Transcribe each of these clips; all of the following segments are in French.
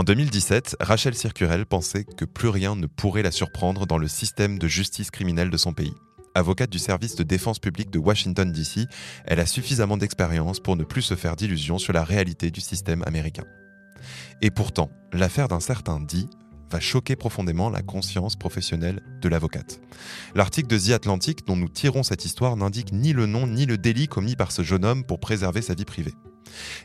En 2017, Rachel Circurel pensait que plus rien ne pourrait la surprendre dans le système de justice criminelle de son pays. Avocate du service de défense publique de Washington, D.C., elle a suffisamment d'expérience pour ne plus se faire d'illusions sur la réalité du système américain. Et pourtant, l'affaire d'un certain Dee va choquer profondément la conscience professionnelle de l'avocate. L'article de The Atlantic dont nous tirons cette histoire n'indique ni le nom ni le délit commis par ce jeune homme pour préserver sa vie privée.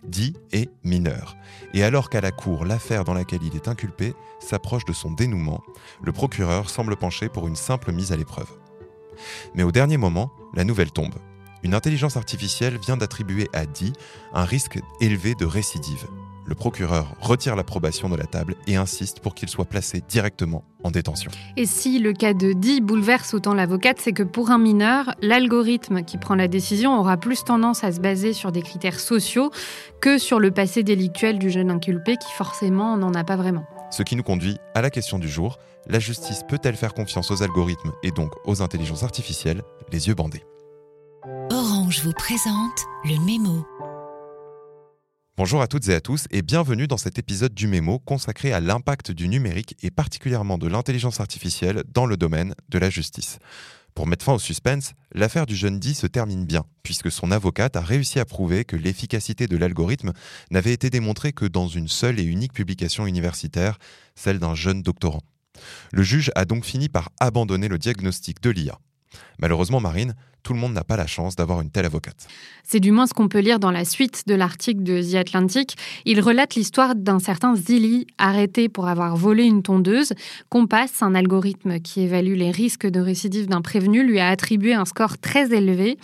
Dee est mineur. Et alors qu'à la cour, l'affaire dans laquelle il est inculpé s'approche de son dénouement, le procureur semble pencher pour une simple mise à l'épreuve. Mais au dernier moment, la nouvelle tombe. Une intelligence artificielle vient d'attribuer à Dee un risque élevé de récidive. Le procureur retire l'approbation de la table et insiste pour qu'il soit placé directement en détention. Et si le cas de Dee bouleverse autant l'avocate, c'est que pour un mineur, l'algorithme qui prend la décision aura plus tendance à se baser sur des critères sociaux que sur le passé délictuel du jeune inculpé qui forcément n'en a pas vraiment. Ce qui nous conduit à la question du jour, la justice peut-elle faire confiance aux algorithmes et donc aux intelligences artificielles, les yeux bandés? Orange vous présente le mémo. Bonjour à toutes et à tous et bienvenue dans cet épisode du Mémo consacré à l'impact du numérique et particulièrement de l'intelligence artificielle dans le domaine de la justice. Pour mettre fin au suspense, l'affaire du jeune dit se termine bien, puisque son avocate a réussi à prouver que l'efficacité de l'algorithme n'avait été démontrée que dans une seule et unique publication universitaire, celle d'un jeune doctorant. Le juge a donc fini par abandonner le diagnostic de l'IA. Malheureusement, Marine, tout le monde n'a pas la chance d'avoir une telle avocate. C'est du moins ce qu'on peut lire dans la suite de l'article de The Atlantic. Il relate l'histoire d'un certain Zilli arrêté pour avoir volé une tondeuse. Compass, un algorithme qui évalue les risques de récidive d'un prévenu, lui a attribué un score très élevé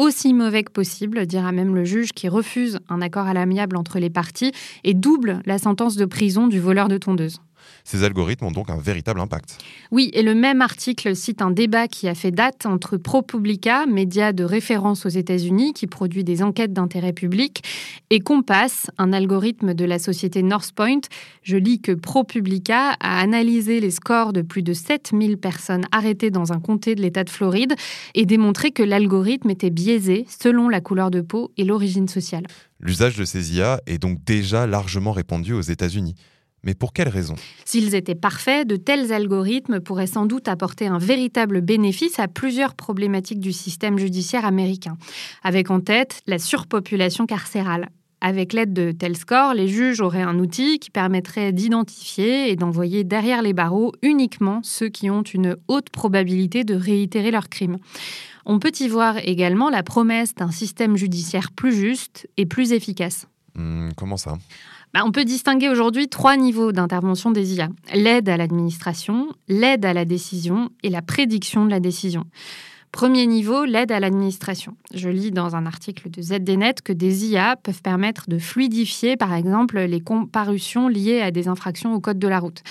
aussi mauvais que possible, dira même le juge qui refuse un accord à l'amiable entre les parties et double la sentence de prison du voleur de tondeuse. Ces algorithmes ont donc un véritable impact. Oui, et le même article cite un débat qui a fait date entre ProPublica, média de référence aux États-Unis qui produit des enquêtes d'intérêt public, et Compass, un algorithme de la société Northpoint. Je lis que ProPublica a analysé les scores de plus de 7000 personnes arrêtées dans un comté de l'État de Floride et démontré que l'algorithme était biaisé selon la couleur de peau et l'origine sociale. L'usage de ces IA est donc déjà largement répandu aux États-Unis. Mais pour quelles raisons S'ils étaient parfaits, de tels algorithmes pourraient sans doute apporter un véritable bénéfice à plusieurs problématiques du système judiciaire américain, avec en tête la surpopulation carcérale. Avec l'aide de tels scores, les juges auraient un outil qui permettrait d'identifier et d'envoyer derrière les barreaux uniquement ceux qui ont une haute probabilité de réitérer leurs crimes. On peut y voir également la promesse d'un système judiciaire plus juste et plus efficace. Hmm, comment ça? Bah, on peut distinguer aujourd'hui trois niveaux d'intervention des IA. L'aide à l'administration, l'aide à la décision et la prédiction de la décision. Premier niveau, l'aide à l'administration. Je lis dans un article de ZDNet que des IA peuvent permettre de fluidifier, par exemple, les comparutions liées à des infractions au code de la route.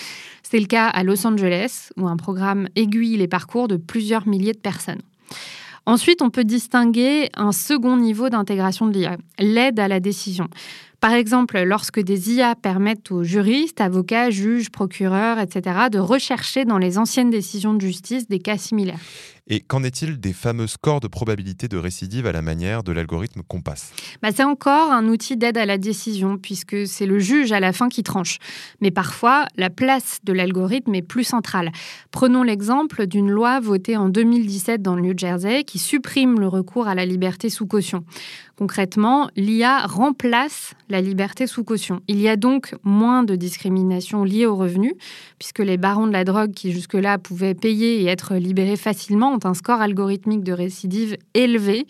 C'est le cas à Los Angeles, où un programme aiguille les parcours de plusieurs milliers de personnes. Ensuite, on peut distinguer un second niveau d'intégration de l'IA, l'aide à la décision. Par exemple, lorsque des IA permettent aux juristes, avocats, juges, procureurs, etc., de rechercher dans les anciennes décisions de justice des cas similaires. Et qu'en est-il des fameux scores de probabilité de récidive à la manière de l'algorithme Compass bah, C'est encore un outil d'aide à la décision, puisque c'est le juge à la fin qui tranche. Mais parfois, la place de l'algorithme est plus centrale. Prenons l'exemple d'une loi votée en 2017 dans le New Jersey qui supprime le recours à la liberté sous caution. Concrètement, l'IA remplace la liberté sous caution. Il y a donc moins de discrimination liée aux revenus, puisque les barons de la drogue qui jusque-là pouvaient payer et être libérés facilement un score algorithmique de récidive élevé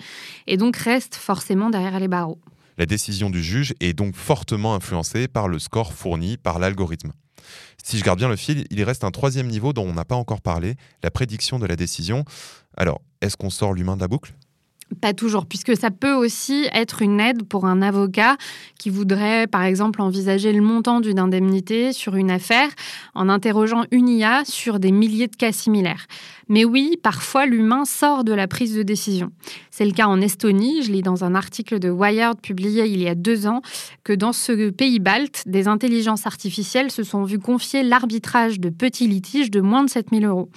et donc restent forcément derrière les barreaux. La décision du juge est donc fortement influencée par le score fourni par l'algorithme. Si je garde bien le fil, il reste un troisième niveau dont on n'a pas encore parlé, la prédiction de la décision. Alors, est-ce qu'on sort l'humain de la boucle? Pas toujours, puisque ça peut aussi être une aide pour un avocat qui voudrait, par exemple, envisager le montant d'une indemnité sur une affaire en interrogeant une IA sur des milliers de cas similaires. Mais oui, parfois l'humain sort de la prise de décision. C'est le cas en Estonie. Je lis dans un article de Wired publié il y a deux ans que dans ce pays balte, des intelligences artificielles se sont vues confier l'arbitrage de petits litiges de moins de 7000 euros.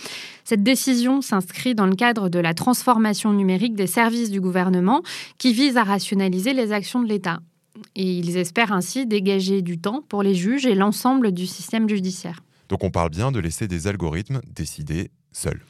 Cette décision s'inscrit dans le cadre de la transformation numérique des services du gouvernement qui vise à rationaliser les actions de l'État. Et ils espèrent ainsi dégager du temps pour les juges et l'ensemble du système judiciaire. Donc on parle bien de laisser des algorithmes décider seuls.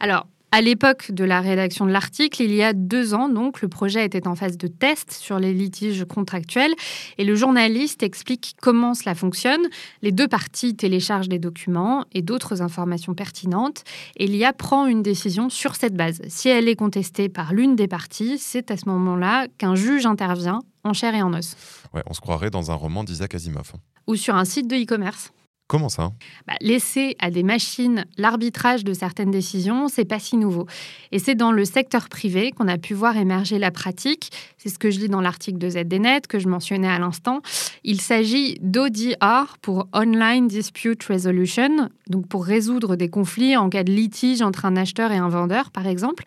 Alors, à l'époque de la rédaction de l'article, il y a deux ans, donc, le projet était en phase de test sur les litiges contractuels et le journaliste explique comment cela fonctionne. Les deux parties téléchargent des documents et d'autres informations pertinentes et l'IA prend une décision sur cette base. Si elle est contestée par l'une des parties, c'est à ce moment-là qu'un juge intervient en chair et en os. Ouais, on se croirait dans un roman d'Isaac Asimov. Ou sur un site de e-commerce. Comment ça bah, Laisser à des machines l'arbitrage de certaines décisions, c'est pas si nouveau. Et c'est dans le secteur privé qu'on a pu voir émerger la pratique. C'est ce que je lis dans l'article de ZDNet que je mentionnais à l'instant. Il s'agit d'ODR pour Online Dispute Resolution, donc pour résoudre des conflits en cas de litige entre un acheteur et un vendeur, par exemple.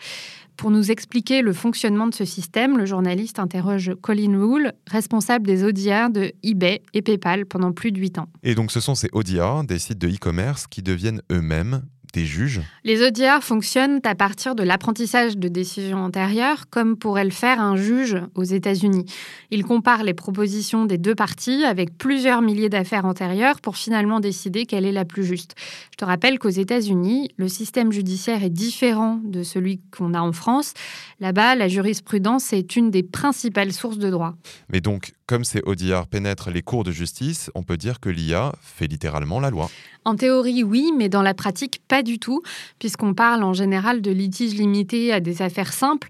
Pour nous expliquer le fonctionnement de ce système, le journaliste interroge Colin Rule, responsable des ODR de eBay et PayPal pendant plus de 8 ans. Et donc ce sont ces ODR, des sites de e-commerce, qui deviennent eux-mêmes juges Les ODR fonctionnent à partir de l'apprentissage de décisions antérieures, comme pourrait le faire un juge aux États-Unis. Il compare les propositions des deux parties avec plusieurs milliers d'affaires antérieures pour finalement décider quelle est la plus juste. Je te rappelle qu'aux États-Unis, le système judiciaire est différent de celui qu'on a en France. Là-bas, la jurisprudence est une des principales sources de droit. Mais donc, comme ces ODR pénètrent les cours de justice, on peut dire que l'IA fait littéralement la loi. En théorie, oui, mais dans la pratique, pas du tout, puisqu'on parle en général de litiges limités à des affaires simples,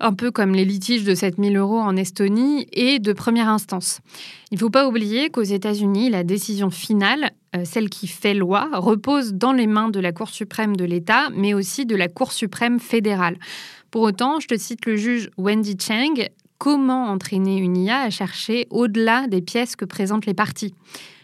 un peu comme les litiges de 7000 euros en Estonie et de première instance. Il ne faut pas oublier qu'aux États-Unis, la décision finale, euh, celle qui fait loi, repose dans les mains de la Cour suprême de l'État, mais aussi de la Cour suprême fédérale. Pour autant, je te cite le juge Wendy Chang, comment entraîner une IA à chercher au-delà des pièces que présentent les parties.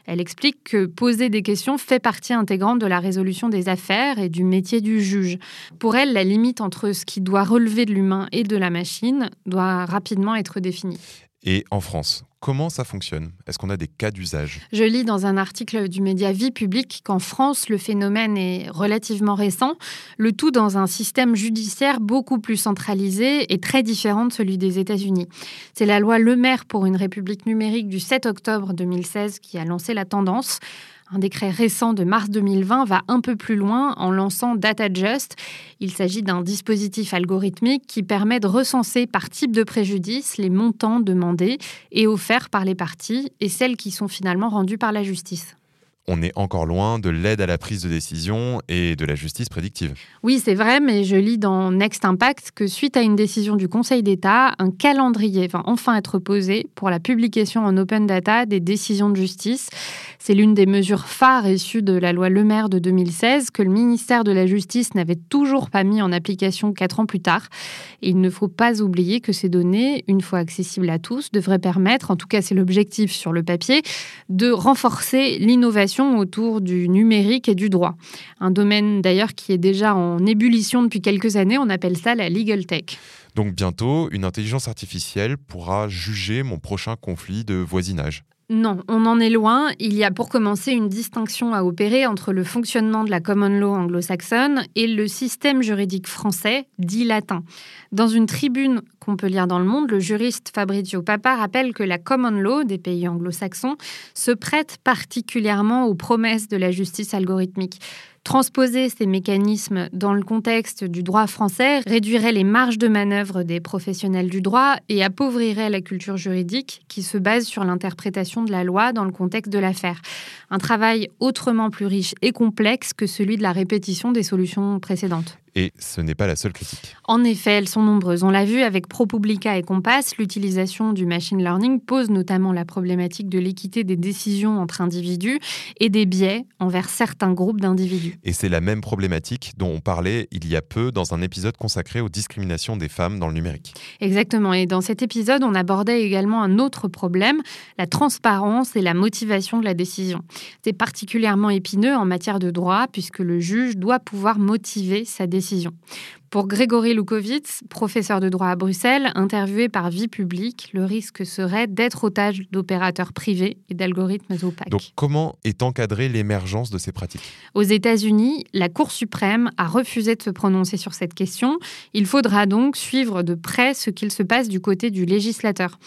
Elle explique que poser des questions fait partie intégrante de la résolution des affaires et du métier du juge. Pour elle, la limite entre ce qui doit relever de l'humain et de la machine doit rapidement être définie. Et en France, comment ça fonctionne? Est-ce qu'on a des cas d'usage? Je lis dans un article du média Vie publique qu'en France, le phénomène est relativement récent, le tout dans un système judiciaire beaucoup plus centralisé et très différent de celui des États-Unis. C'est la loi Le Maire pour une République numérique du 7 octobre 2016 qui a lancé la tendance. Un décret récent de mars 2020 va un peu plus loin en lançant DataJust. Il s'agit d'un dispositif algorithmique qui permet de recenser par type de préjudice les montants demandés et offerts par les parties et celles qui sont finalement rendues par la justice on est encore loin de l'aide à la prise de décision et de la justice prédictive. Oui, c'est vrai, mais je lis dans Next Impact que suite à une décision du Conseil d'État, un calendrier va enfin être posé pour la publication en open data des décisions de justice. C'est l'une des mesures phares issues de la loi Le Maire de 2016 que le ministère de la Justice n'avait toujours pas mis en application quatre ans plus tard. Et il ne faut pas oublier que ces données, une fois accessibles à tous, devraient permettre, en tout cas c'est l'objectif sur le papier, de renforcer l'innovation autour du numérique et du droit. Un domaine d'ailleurs qui est déjà en ébullition depuis quelques années, on appelle ça la legal tech. Donc bientôt, une intelligence artificielle pourra juger mon prochain conflit de voisinage. Non, on en est loin. Il y a pour commencer une distinction à opérer entre le fonctionnement de la common law anglo-saxonne et le système juridique français, dit latin. Dans une tribune qu'on peut lire dans le monde, le juriste Fabrizio Papa rappelle que la common law des pays anglo-saxons se prête particulièrement aux promesses de la justice algorithmique. Transposer ces mécanismes dans le contexte du droit français réduirait les marges de manœuvre des professionnels du droit et appauvrirait la culture juridique qui se base sur l'interprétation de la loi dans le contexte de l'affaire. Un travail autrement plus riche et complexe que celui de la répétition des solutions précédentes. Et ce n'est pas la seule critique. En effet, elles sont nombreuses. On l'a vu avec ProPublica et Compass, l'utilisation du machine learning pose notamment la problématique de l'équité des décisions entre individus et des biais envers certains groupes d'individus. Et c'est la même problématique dont on parlait il y a peu dans un épisode consacré aux discriminations des femmes dans le numérique. Exactement. Et dans cet épisode, on abordait également un autre problème, la transparence et la motivation de la décision. C'est particulièrement épineux en matière de droit puisque le juge doit pouvoir motiver sa décision pour Grégory Loukowitz, professeur de droit à Bruxelles, interviewé par Vie publique, le risque serait d'être otage d'opérateurs privés et d'algorithmes opaques. Donc comment est encadrée l'émergence de ces pratiques? Aux États-Unis, la Cour suprême a refusé de se prononcer sur cette question. Il faudra donc suivre de près ce qu'il se passe du côté du législateur.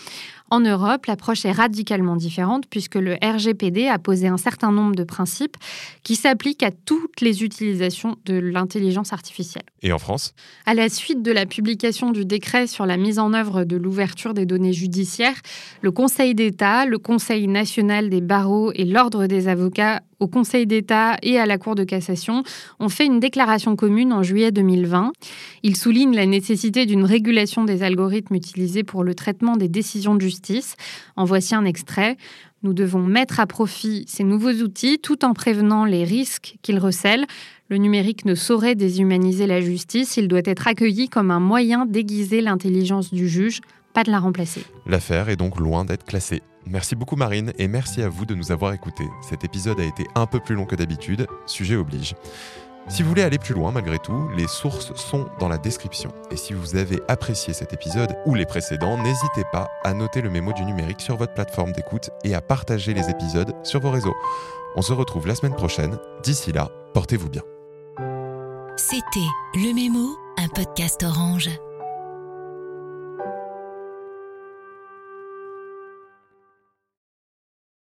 En Europe, l'approche est radicalement différente puisque le RGPD a posé un certain nombre de principes qui s'appliquent à toutes les utilisations de l'intelligence artificielle. Et en France? À la suite de la publication du décret sur la mise en œuvre de l'ouverture des données judiciaires, le Conseil d'État, le Conseil national des barreaux et l'Ordre des avocats au Conseil d'État et à la Cour de cassation ont fait une déclaration commune en juillet 2020. Ils soulignent la nécessité d'une régulation des algorithmes utilisés pour le traitement des décisions de justice. En voici un extrait. Nous devons mettre à profit ces nouveaux outils tout en prévenant les risques qu'ils recèlent. Le numérique ne saurait déshumaniser la justice, il doit être accueilli comme un moyen d'aiguiser l'intelligence du juge, pas de la remplacer. L'affaire est donc loin d'être classée. Merci beaucoup Marine et merci à vous de nous avoir écoutés. Cet épisode a été un peu plus long que d'habitude, sujet oblige. Si vous voulez aller plus loin malgré tout, les sources sont dans la description. Et si vous avez apprécié cet épisode ou les précédents, n'hésitez pas à noter le mémo du numérique sur votre plateforme d'écoute et à partager les épisodes sur vos réseaux. On se retrouve la semaine prochaine. D'ici là, portez-vous bien. C'était Le Mémo, un podcast orange.